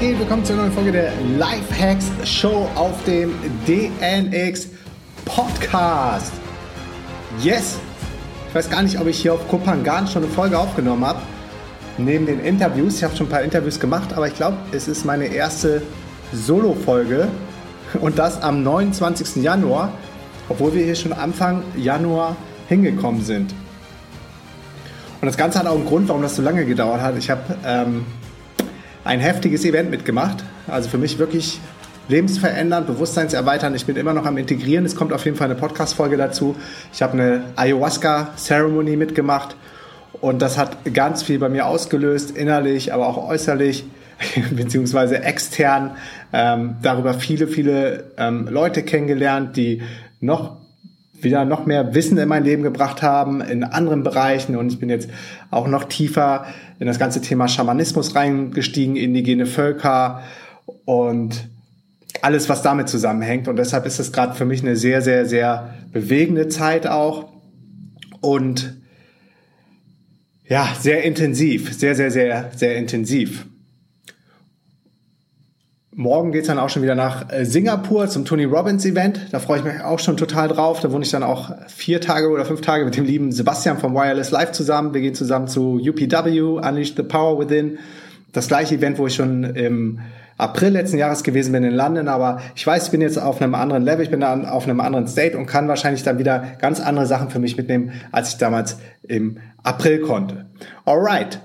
geht? Willkommen zu einer neuen Folge der Lifehacks Show auf dem DNX Podcast. Yes! Ich weiß gar nicht, ob ich hier auf Kopangan schon eine Folge aufgenommen habe. Neben den Interviews. Ich habe schon ein paar Interviews gemacht, aber ich glaube, es ist meine erste Solo-Folge. Und das am 29. Januar, obwohl wir hier schon Anfang Januar hingekommen sind. Und das Ganze hat auch einen Grund, warum das so lange gedauert hat. Ich habe ähm, ein heftiges Event mitgemacht. Also für mich wirklich lebensverändernd, bewusstseinserweiternd. Ich bin immer noch am Integrieren. Es kommt auf jeden Fall eine Podcast-Folge dazu. Ich habe eine Ayahuasca-Ceremony mitgemacht und das hat ganz viel bei mir ausgelöst, innerlich, aber auch äußerlich beziehungsweise extern. Ähm, darüber viele, viele ähm, Leute kennengelernt, die noch wieder noch mehr Wissen in mein Leben gebracht haben in anderen Bereichen und ich bin jetzt auch noch tiefer in das ganze Thema Schamanismus reingestiegen, indigene Völker und alles, was damit zusammenhängt. Und deshalb ist es gerade für mich eine sehr, sehr, sehr bewegende Zeit auch und ja, sehr intensiv, sehr, sehr, sehr, sehr intensiv. Morgen geht's dann auch schon wieder nach äh, Singapur zum Tony Robbins Event. Da freue ich mich auch schon total drauf. Da wohne ich dann auch vier Tage oder fünf Tage mit dem lieben Sebastian vom Wireless Live zusammen. Wir gehen zusammen zu UPW, Unleash the Power Within. Das gleiche Event, wo ich schon im April letzten Jahres gewesen bin in London, aber ich weiß, ich bin jetzt auf einem anderen Level, ich bin da auf einem anderen State und kann wahrscheinlich dann wieder ganz andere Sachen für mich mitnehmen, als ich damals im April konnte. Alright,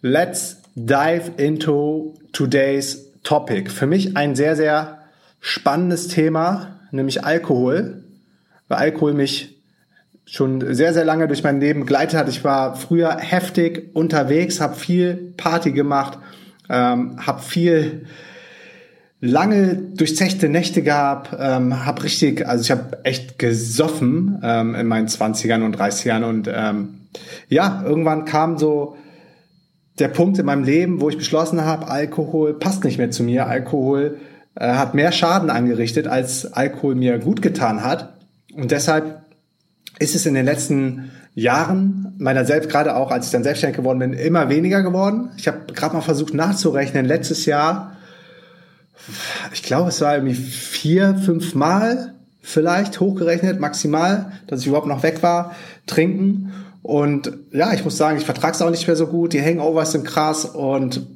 let's dive into today's Topic. Für mich ein sehr, sehr spannendes Thema, nämlich Alkohol, weil Alkohol mich schon sehr, sehr lange durch mein Leben begleitet hat. Ich war früher heftig unterwegs, habe viel Party gemacht, ähm, habe viel lange durchzechte Nächte gehabt, ähm, habe richtig, also ich habe echt gesoffen ähm, in meinen 20ern und 30ern und ähm, ja, irgendwann kam so der Punkt in meinem Leben, wo ich beschlossen habe, Alkohol passt nicht mehr zu mir. Alkohol äh, hat mehr Schaden angerichtet, als Alkohol mir gut getan hat. Und deshalb ist es in den letzten Jahren meiner selbst, gerade auch als ich dann selbstständig geworden bin, immer weniger geworden. Ich habe gerade mal versucht nachzurechnen. Letztes Jahr, ich glaube, es war irgendwie vier, fünf Mal vielleicht hochgerechnet, maximal, dass ich überhaupt noch weg war, trinken. Und ja, ich muss sagen, ich vertrage es auch nicht mehr so gut. Die Hangovers sind krass und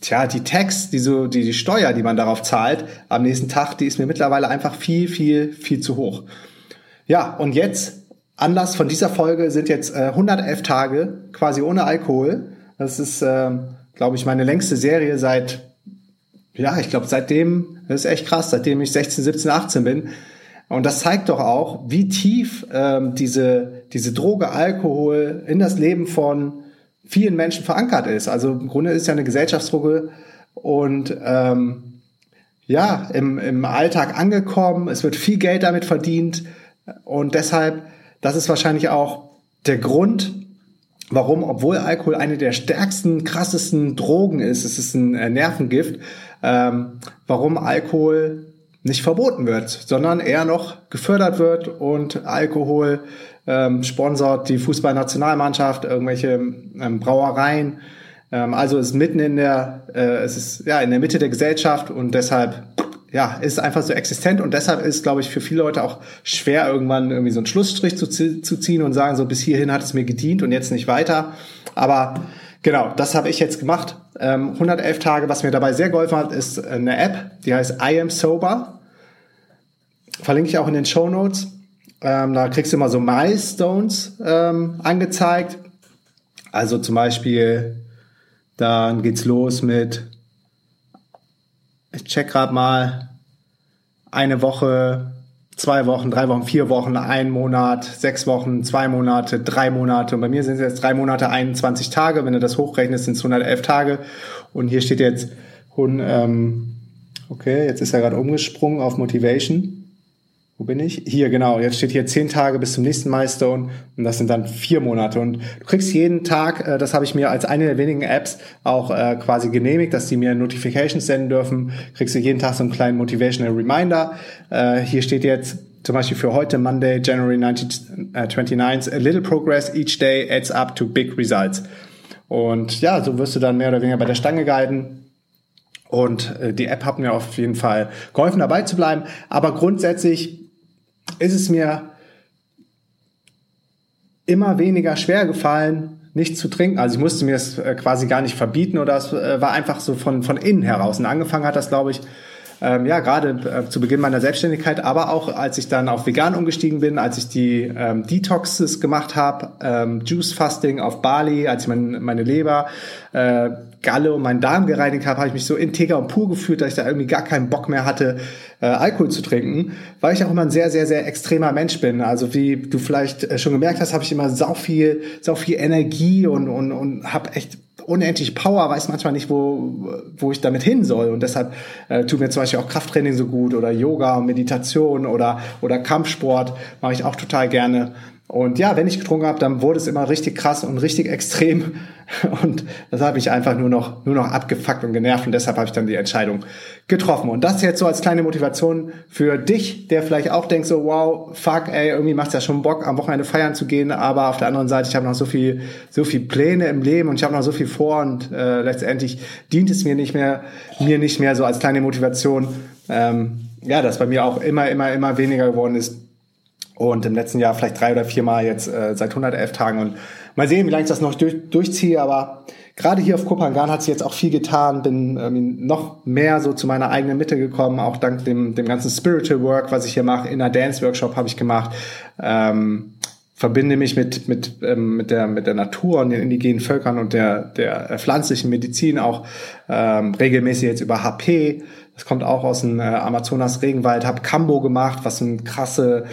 tja, die Tax, die so, die, die Steuer, die man darauf zahlt am nächsten Tag, die ist mir mittlerweile einfach viel, viel, viel zu hoch. Ja, und jetzt, Anlass von dieser Folge sind jetzt äh, 111 Tage quasi ohne Alkohol. Das ist, äh, glaube ich, meine längste Serie seit, ja, ich glaube, seitdem, das ist echt krass, seitdem ich 16, 17, 18 bin. Und das zeigt doch auch, wie tief ähm, diese, diese Droge Alkohol in das Leben von vielen Menschen verankert ist. Also im Grunde ist ja eine Gesellschaftsdroge und ähm, ja, im, im Alltag angekommen. Es wird viel Geld damit verdient und deshalb, das ist wahrscheinlich auch der Grund, warum, obwohl Alkohol eine der stärksten, krassesten Drogen ist, es ist ein äh, Nervengift, ähm, warum Alkohol nicht verboten wird, sondern eher noch gefördert wird und Alkohol ähm, sponsort die Fußballnationalmannschaft, irgendwelche ähm, Brauereien. Ähm, also ist mitten in der, äh, es ist ja in der Mitte der Gesellschaft und deshalb ja ist einfach so existent und deshalb ist, glaube ich, für viele Leute auch schwer irgendwann irgendwie so einen Schlussstrich zu, zu ziehen und sagen so bis hierhin hat es mir gedient und jetzt nicht weiter. Aber Genau, das habe ich jetzt gemacht. Ähm, 111 Tage. Was mir dabei sehr geholfen hat, ist eine App, die heißt I Am Sober. Verlinke ich auch in den Show Notes. Ähm, da kriegst du immer so Milestones ähm, angezeigt. Also zum Beispiel, dann geht's los mit, ich check gerade mal, eine Woche zwei Wochen, drei Wochen, vier Wochen, ein Monat, sechs Wochen, zwei Monate, drei Monate. Und bei mir sind es jetzt drei Monate, 21 Tage. Wenn du das hochrechnest, sind es 111 Tage. Und hier steht jetzt, ähm, okay, jetzt ist er gerade umgesprungen auf Motivation. Wo bin ich? Hier, genau. Jetzt steht hier zehn Tage bis zum nächsten Milestone und das sind dann vier Monate. Und du kriegst jeden Tag, äh, das habe ich mir als eine der wenigen Apps auch äh, quasi genehmigt, dass die mir Notifications senden dürfen, kriegst du jeden Tag so einen kleinen Motivational Reminder. Äh, hier steht jetzt zum Beispiel für heute, Monday, January 19, uh, 29, a little progress each day adds up to big results. Und ja, so wirst du dann mehr oder weniger bei der Stange gehalten. Und äh, die App hat mir auf jeden Fall geholfen, dabei zu bleiben. Aber grundsätzlich ist es mir immer weniger schwer gefallen, nicht zu trinken. Also ich musste mir es äh, quasi gar nicht verbieten oder es äh, war einfach so von, von innen heraus. Und angefangen hat das, glaube ich, ähm, ja, gerade äh, zu Beginn meiner Selbstständigkeit, aber auch als ich dann auf vegan umgestiegen bin, als ich die ähm, Detoxes gemacht habe, ähm, Juice Fasting auf Bali, als ich mein, meine Leber, äh, Galle und meinen Darm gereinigt habe, habe ich mich so integer und pur gefühlt, dass ich da irgendwie gar keinen Bock mehr hatte, äh, Alkohol zu trinken, weil ich auch immer ein sehr, sehr, sehr extremer Mensch bin. Also wie du vielleicht äh, schon gemerkt hast, habe ich immer sau viel, sau viel Energie und, und, und habe echt unendlich Power, weiß manchmal nicht, wo, wo ich damit hin soll. Und deshalb äh, tut mir zum Beispiel auch Krafttraining so gut oder Yoga und Meditation oder, oder Kampfsport mache ich auch total gerne. Und ja, wenn ich getrunken habe, dann wurde es immer richtig krass und richtig extrem. Und das hat mich einfach nur noch, nur noch abgefuckt und genervt. Und deshalb habe ich dann die Entscheidung getroffen. Und das jetzt so als kleine Motivation für dich, der vielleicht auch denkt so, wow, fuck, ey, irgendwie macht's ja schon Bock, am Wochenende feiern zu gehen. Aber auf der anderen Seite, ich habe noch so viel, so viel Pläne im Leben und ich habe noch so viel vor. Und äh, letztendlich dient es mir nicht mehr, mir nicht mehr so als kleine Motivation. Ähm, ja, dass bei mir auch immer, immer, immer weniger geworden ist und im letzten Jahr vielleicht drei oder vier Mal jetzt äh, seit 111 Tagen und mal sehen, wie lange ich das noch durch, durchziehe, aber gerade hier auf Kopangan hat sich jetzt auch viel getan, bin ähm, noch mehr so zu meiner eigenen Mitte gekommen, auch dank dem, dem ganzen Spiritual Work, was ich hier mache, in der Dance Workshop habe ich gemacht, ähm, verbinde mich mit, mit, ähm, mit, der, mit der Natur und den indigenen Völkern und der, der pflanzlichen Medizin auch ähm, regelmäßig jetzt über HP. Das kommt auch aus dem äh, Amazonas Regenwald, habe Kambo gemacht, was ein krasse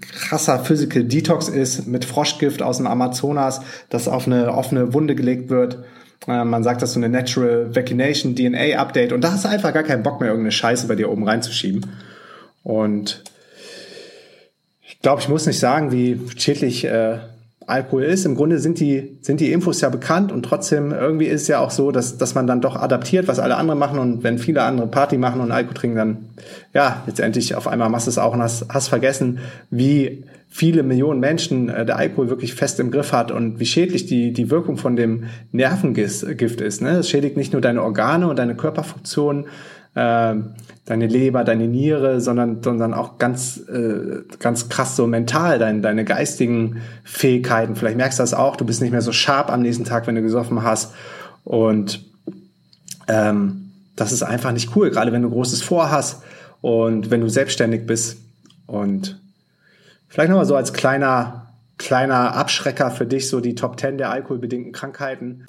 krasser Physical Detox ist mit Froschgift aus dem Amazonas, das auf eine offene Wunde gelegt wird. Äh, man sagt das so eine Natural Vaccination DNA Update und da hast du einfach gar keinen Bock mehr, irgendeine Scheiße bei dir oben reinzuschieben. Und ich glaube, ich muss nicht sagen, wie schädlich äh, Alkohol ist. Im Grunde sind die, sind die Infos ja bekannt und trotzdem irgendwie ist es ja auch so, dass, dass man dann doch adaptiert, was alle anderen machen und wenn viele andere Party machen und Alkohol trinken, dann ja, letztendlich auf einmal machst du es auch und hast, hast vergessen, wie viele Millionen Menschen äh, der Alkohol wirklich fest im Griff hat und wie schädlich die, die Wirkung von dem Nervengift ist. Ne? Es schädigt nicht nur deine Organe und deine Körperfunktionen, äh, deine Leber, deine Niere, sondern, sondern auch ganz, äh, ganz krass so mental, dein, deine geistigen Fähigkeiten. Vielleicht merkst du das auch, du bist nicht mehr so sharp am nächsten Tag, wenn du gesoffen hast. Und ähm, das ist einfach nicht cool, gerade wenn du Großes vorhast und wenn du selbstständig bist. Und vielleicht nochmal so als kleiner, kleiner Abschrecker für dich, so die Top 10 der alkoholbedingten Krankheiten.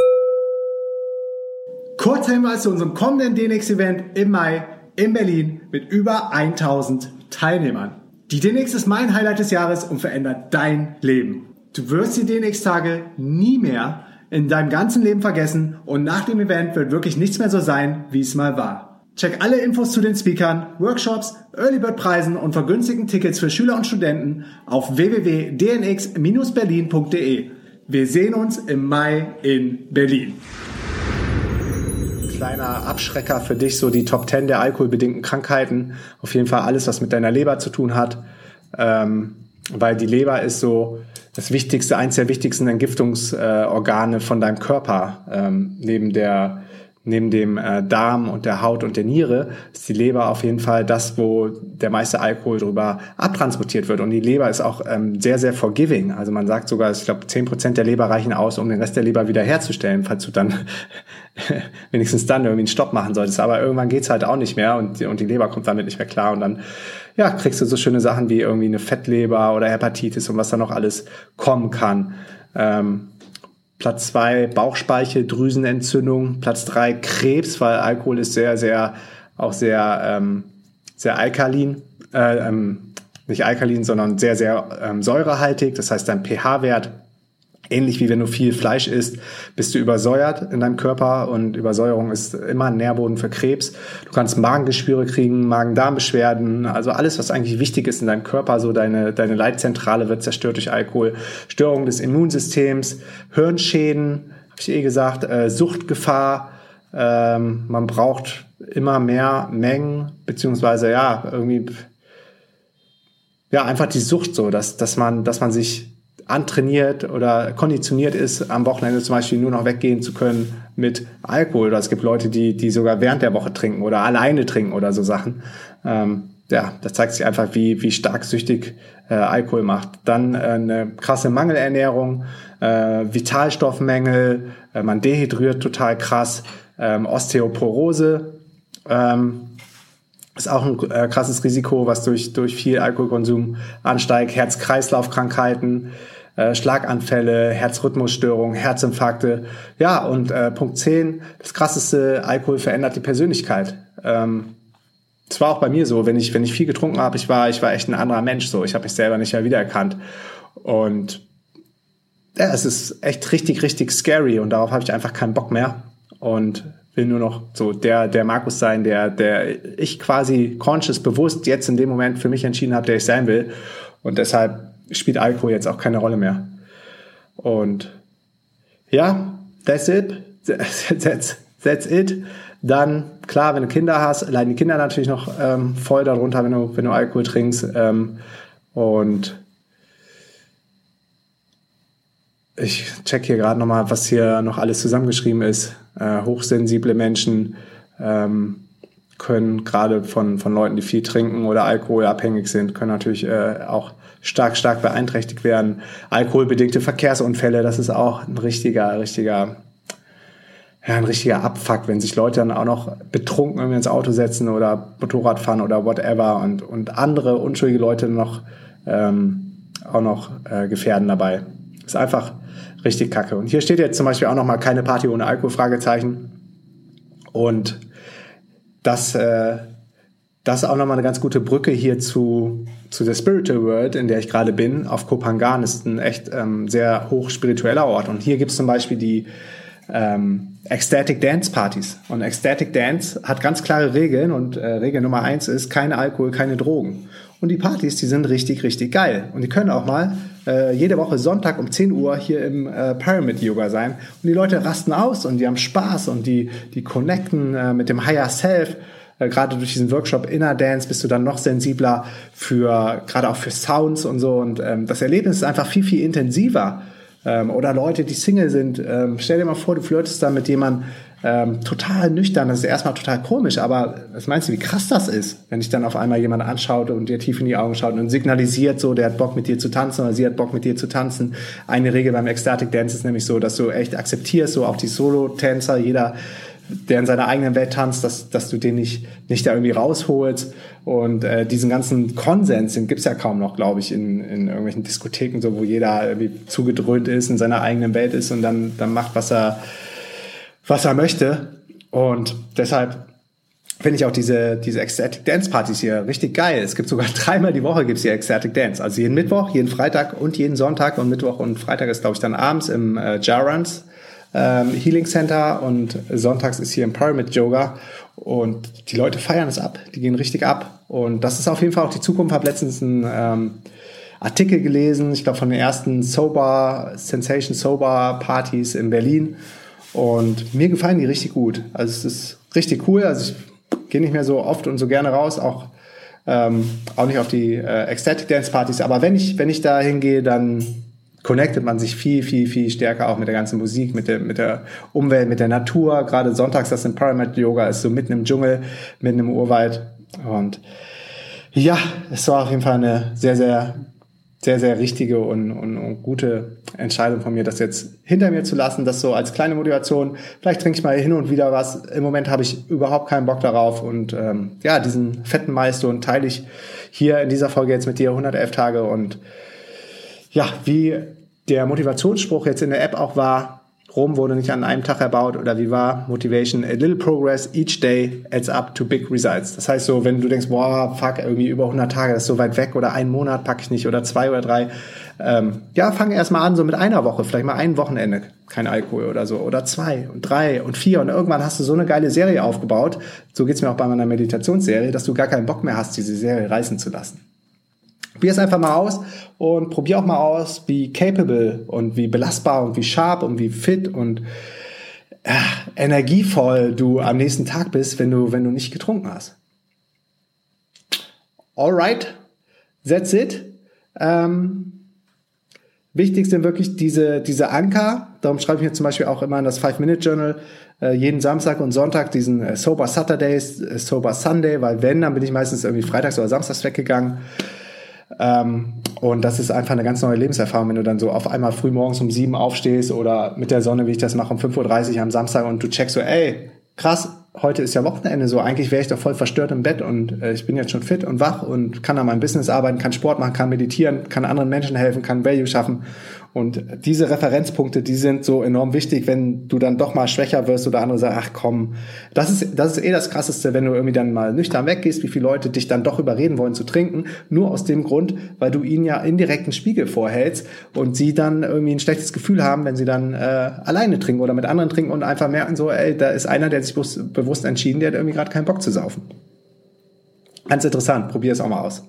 Kurzer Hinweis zu unserem kommenden DNX-Event im Mai in Berlin mit über 1000 Teilnehmern. Die DNX ist mein Highlight des Jahres und verändert dein Leben. Du wirst die DNX-Tage nie mehr in deinem ganzen Leben vergessen und nach dem Event wird wirklich nichts mehr so sein, wie es mal war. Check alle Infos zu den Speakern, Workshops, Early Bird Preisen und vergünstigten Tickets für Schüler und Studenten auf www.dnx-berlin.de. Wir sehen uns im Mai in Berlin kleiner Abschrecker für dich, so die Top 10 der alkoholbedingten Krankheiten. Auf jeden Fall alles, was mit deiner Leber zu tun hat. Ähm, weil die Leber ist so das wichtigste, eins der wichtigsten Entgiftungsorgane von deinem Körper, ähm, neben der neben dem äh, Darm und der Haut und der Niere ist die Leber auf jeden Fall das, wo der meiste Alkohol drüber abtransportiert wird. Und die Leber ist auch ähm, sehr, sehr forgiving. Also man sagt sogar, ich glaube, zehn Prozent der Leber reichen aus, um den Rest der Leber wieder herzustellen, falls du dann wenigstens dann irgendwie einen Stopp machen solltest. Aber irgendwann geht's halt auch nicht mehr und, und die Leber kommt damit nicht mehr klar. Und dann ja, kriegst du so schöne Sachen wie irgendwie eine Fettleber oder Hepatitis und was da noch alles kommen kann. Ähm, Platz zwei Bauchspeicheldrüsenentzündung, Platz drei Krebs, weil Alkohol ist sehr, sehr, auch sehr, ähm, sehr alkalin, äh, ähm, nicht alkalin, sondern sehr, sehr ähm, säurehaltig. Das heißt, dein pH-Wert ähnlich wie wenn du viel Fleisch isst, bist du übersäuert in deinem Körper und Übersäuerung ist immer ein Nährboden für Krebs. Du kannst Magengeschwüre kriegen, Magen-Darm-Beschwerden, also alles, was eigentlich wichtig ist in deinem Körper, so deine, deine Leitzentrale wird zerstört durch Alkohol, Störung des Immunsystems, Hirnschäden, habe ich eh gesagt, äh, Suchtgefahr, ähm, man braucht immer mehr Mengen, beziehungsweise ja, irgendwie ja, einfach die Sucht so, dass, dass man, dass man sich antrainiert oder konditioniert ist, am Wochenende zum Beispiel nur noch weggehen zu können mit Alkohol. Oder es gibt Leute, die, die sogar während der Woche trinken oder alleine trinken oder so Sachen. Ähm, ja, das zeigt sich einfach, wie, wie stark süchtig äh, Alkohol macht. Dann äh, eine krasse Mangelernährung, äh, Vitalstoffmängel, äh, man dehydriert total krass, ähm, Osteoporose ähm, ist auch ein äh, krasses Risiko, was durch, durch viel Alkoholkonsum ansteigt, Herz-Kreislauf-Krankheiten, äh, Schlaganfälle, Herzrhythmusstörungen, Herzinfarkte. Ja, und äh, Punkt 10, das krasseste, Alkohol verändert die Persönlichkeit. Ähm, es war auch bei mir so, wenn ich, wenn ich viel getrunken habe, ich war, ich war echt ein anderer Mensch so. Ich habe mich selber nicht mehr wiedererkannt. Und ja, es ist echt richtig, richtig scary und darauf habe ich einfach keinen Bock mehr. Und will nur noch so der, der Markus sein, der, der ich quasi conscious, bewusst jetzt in dem Moment für mich entschieden habe, der ich sein will. Und deshalb spielt Alkohol jetzt auch keine Rolle mehr. Und ja, that's it. That's, that's it. Dann, klar, wenn du Kinder hast, leiden die Kinder natürlich noch ähm, voll darunter, wenn du, wenn du Alkohol trinkst. Ähm, und ich check hier gerade nochmal, was hier noch alles zusammengeschrieben ist. Äh, hochsensible Menschen ähm, können gerade von, von Leuten, die viel trinken oder alkoholabhängig sind, können natürlich äh, auch stark, stark beeinträchtigt werden. Alkoholbedingte Verkehrsunfälle, das ist auch ein richtiger, richtiger, ja, ein richtiger Abfuck, wenn sich Leute dann auch noch betrunken irgendwie ins Auto setzen oder Motorrad fahren oder whatever und, und andere unschuldige Leute noch ähm, auch noch äh, gefährden dabei. Ist einfach richtig kacke. Und hier steht jetzt zum Beispiel auch noch mal keine Party ohne Alkohol, Fragezeichen. Und das, äh, das ist auch nochmal eine ganz gute Brücke hier zu, zu der Spiritual World, in der ich gerade bin. Auf Kopangan ist ein echt ähm, sehr hoch spiritueller Ort. Und hier gibt es zum Beispiel die ähm, Ecstatic Dance Partys. Und Ecstatic Dance hat ganz klare Regeln und äh, Regel Nummer eins ist keine Alkohol, keine Drogen. Und die Partys, die sind richtig, richtig geil. Und die können auch mal äh, jede Woche Sonntag um 10 Uhr hier im äh, Pyramid Yoga sein. Und die Leute rasten aus und die haben Spaß und die, die connecten äh, mit dem Higher Self. Äh, gerade durch diesen Workshop Inner Dance bist du dann noch sensibler für, gerade auch für Sounds und so. Und ähm, das Erlebnis ist einfach viel, viel intensiver. Ähm, oder Leute, die Single sind. Ähm, stell dir mal vor, du flirtest da mit jemandem, ähm, total nüchtern. Das ist erstmal total komisch, aber was meinst du, wie krass das ist, wenn dich dann auf einmal jemand anschaut und dir tief in die Augen schaut und signalisiert so, der hat Bock mit dir zu tanzen oder sie hat Bock mit dir zu tanzen. Eine Regel beim Ecstatic Dance ist nämlich so, dass du echt akzeptierst, so auch die Solo-Tänzer, jeder der in seiner eigenen Welt tanzt, dass, dass du den nicht, nicht da irgendwie rausholst. Und äh, diesen ganzen Konsens, den gibt's ja kaum noch, glaube ich, in, in irgendwelchen Diskotheken, so wo jeder irgendwie zugedröhnt ist, in seiner eigenen Welt ist und dann, dann macht, was er, was er möchte. Und deshalb finde ich auch diese, diese Ecstatic Dance Partys hier richtig geil. Es gibt sogar dreimal die Woche gibt's hier Ecstatic Dance. Also jeden Mittwoch, jeden Freitag und jeden Sonntag. Und Mittwoch und Freitag ist, glaube ich, dann abends im äh, Jarans ähm, Healing Center und sonntags ist hier im Pyramid Yoga. Und die Leute feiern es ab. Die gehen richtig ab. Und das ist auf jeden Fall auch die Zukunft. Habe letztens einen ähm, Artikel gelesen, ich glaube von den ersten Sober, Sensation Sober Partys in Berlin. Und mir gefallen die richtig gut. Also es ist richtig cool. Also ich gehe nicht mehr so oft und so gerne raus, auch, ähm, auch nicht auf die äh, Ecstatic Dance Partys. Aber wenn ich, wenn ich da hingehe, dann connectet man sich viel, viel, viel stärker auch mit der ganzen Musik, mit der, mit der Umwelt, mit der Natur. Gerade sonntags das Empowerment Yoga ist so mitten im Dschungel, mitten im Urwald. Und ja, es war auf jeden Fall eine sehr, sehr sehr, sehr richtige und, und, und gute Entscheidung von mir, das jetzt hinter mir zu lassen, das so als kleine Motivation. Vielleicht trinke ich mal hin und wieder was. Im Moment habe ich überhaupt keinen Bock darauf und ähm, ja, diesen fetten Milestone teile ich hier in dieser Folge jetzt mit dir 111 Tage und ja, wie der Motivationsspruch jetzt in der App auch war, Rom wurde nicht an einem Tag erbaut oder wie war Motivation? A little progress each day adds up to big results. Das heißt so, wenn du denkst, boah, fuck, irgendwie über 100 Tage, das ist so weit weg oder einen Monat packe ich nicht oder zwei oder drei. Ähm, ja, fang erst mal an so mit einer Woche, vielleicht mal ein Wochenende, kein Alkohol oder so oder zwei und drei und vier und irgendwann hast du so eine geile Serie aufgebaut. So geht's mir auch bei meiner Meditationsserie, dass du gar keinen Bock mehr hast, diese Serie reißen zu lassen. Probier es einfach mal aus und probier auch mal aus, wie capable und wie belastbar und wie sharp und wie fit und äh, energievoll du am nächsten Tag bist, wenn du, wenn du nicht getrunken hast. Alright, that's it. Ähm, Wichtig sind wirklich diese, diese Anker. Darum schreibe ich mir zum Beispiel auch immer in das Five-Minute-Journal äh, jeden Samstag und Sonntag diesen äh, Sober Saturdays, äh, Sober Sunday, weil wenn, dann bin ich meistens irgendwie freitags oder samstags weggegangen. Ähm, und das ist einfach eine ganz neue Lebenserfahrung, wenn du dann so auf einmal früh morgens um sieben aufstehst oder mit der Sonne, wie ich das mache, um 5.30 Uhr am Samstag und du checkst so, ey, krass, heute ist ja Wochenende so, eigentlich wäre ich doch voll verstört im Bett und äh, ich bin jetzt schon fit und wach und kann an meinem Business arbeiten, kann Sport machen, kann meditieren, kann anderen Menschen helfen, kann Value schaffen. Und diese Referenzpunkte, die sind so enorm wichtig, wenn du dann doch mal schwächer wirst oder andere sagen, ach komm, das ist, das ist eh das Krasseste, wenn du irgendwie dann mal nüchtern weggehst, wie viele Leute dich dann doch überreden wollen zu trinken, nur aus dem Grund, weil du ihnen ja indirekt einen Spiegel vorhältst und sie dann irgendwie ein schlechtes Gefühl haben, wenn sie dann äh, alleine trinken oder mit anderen trinken und einfach merken so, ey, da ist einer, der sich bewusst entschieden, der hat irgendwie gerade keinen Bock zu saufen. Ganz interessant, probier es auch mal aus.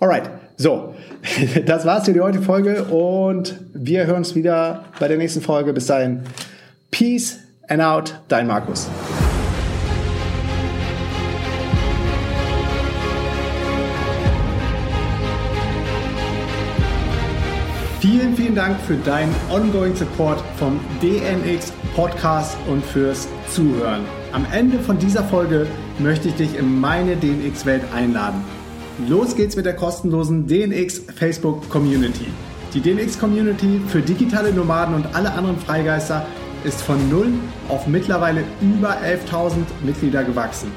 Alright, so, das war's für die heutige Folge und wir hören uns wieder bei der nächsten Folge. Bis dahin, Peace and out, dein Markus. Vielen, vielen Dank für deinen ongoing Support vom DNX Podcast und fürs Zuhören. Am Ende von dieser Folge möchte ich dich in meine DNX-Welt einladen. Los geht's mit der kostenlosen DNX Facebook Community. Die DNX Community für digitale Nomaden und alle anderen Freigeister ist von null auf mittlerweile über 11.000 Mitglieder gewachsen.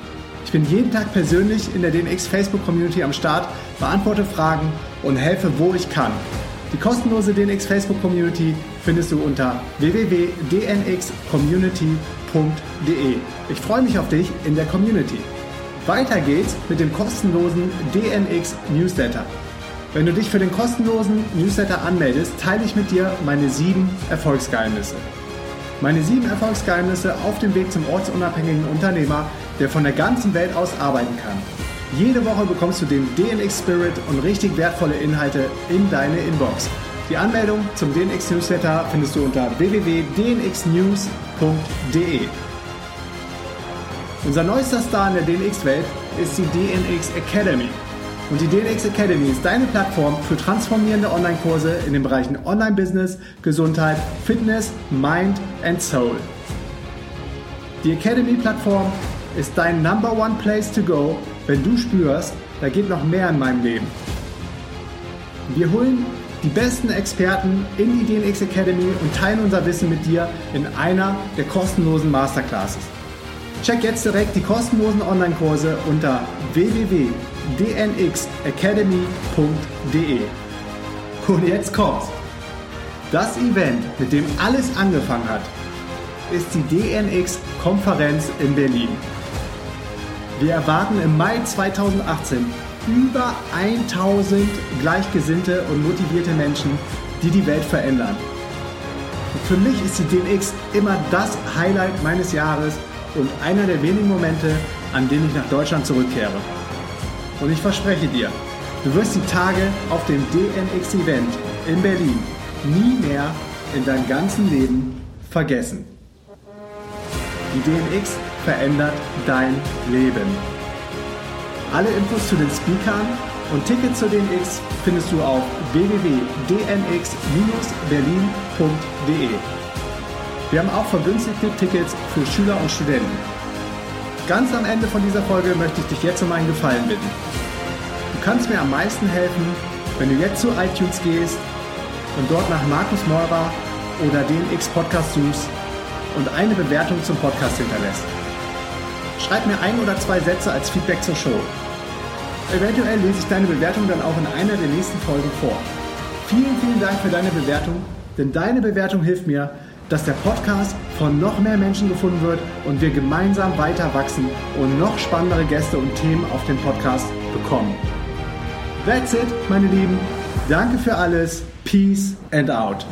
Ich bin jeden Tag persönlich in der DNX Facebook Community am Start, beantworte Fragen und helfe, wo ich kann. Die kostenlose DNX Facebook Community findest du unter www.dnxcommunity.de. Ich freue mich auf dich in der Community. Weiter geht's mit dem kostenlosen DNX Newsletter. Wenn du dich für den kostenlosen Newsletter anmeldest, teile ich mit dir meine sieben Erfolgsgeheimnisse. Meine sieben Erfolgsgeheimnisse auf dem Weg zum ortsunabhängigen Unternehmer, der von der ganzen Welt aus arbeiten kann. Jede Woche bekommst du den DNX Spirit und richtig wertvolle Inhalte in deine Inbox. Die Anmeldung zum DNX Newsletter findest du unter www.dnxnews.de. Unser neuester Star in der DNX-Welt ist die DNX Academy. Und die DNX Academy ist deine Plattform für transformierende Online-Kurse in den Bereichen Online-Business, Gesundheit, Fitness, Mind and Soul. Die Academy-Plattform ist dein Number One Place to Go, wenn du spürst, da geht noch mehr in meinem Leben. Wir holen die besten Experten in die DNX Academy und teilen unser Wissen mit dir in einer der kostenlosen Masterclasses. Check jetzt direkt die kostenlosen Online-Kurse unter www.dnxacademy.de. Und jetzt kommt's. Das Event, mit dem alles angefangen hat, ist die DNX-Konferenz in Berlin. Wir erwarten im Mai 2018 über 1000 gleichgesinnte und motivierte Menschen, die die Welt verändern. Und für mich ist die DNX immer das Highlight meines Jahres und einer der wenigen Momente, an denen ich nach Deutschland zurückkehre. Und ich verspreche dir, du wirst die Tage auf dem DNX-Event in Berlin nie mehr in deinem ganzen Leben vergessen. Die DNX verändert dein Leben. Alle Infos zu den Speakern und Tickets zur DNX findest du auf www.dnx-berlin.de. Wir haben auch vergünstigte Tickets für Schüler und Studenten. Ganz am Ende von dieser Folge möchte ich dich jetzt um einen Gefallen bitten. Du kannst mir am meisten helfen, wenn du jetzt zu iTunes gehst und dort nach Markus Meurer oder den X-Podcast suchst und eine Bewertung zum Podcast hinterlässt. Schreib mir ein oder zwei Sätze als Feedback zur Show. Eventuell lese ich deine Bewertung dann auch in einer der nächsten Folgen vor. Vielen, vielen Dank für deine Bewertung, denn deine Bewertung hilft mir, dass der Podcast von noch mehr Menschen gefunden wird und wir gemeinsam weiter wachsen und noch spannendere Gäste und Themen auf dem Podcast bekommen. That's it, meine Lieben. Danke für alles. Peace and out.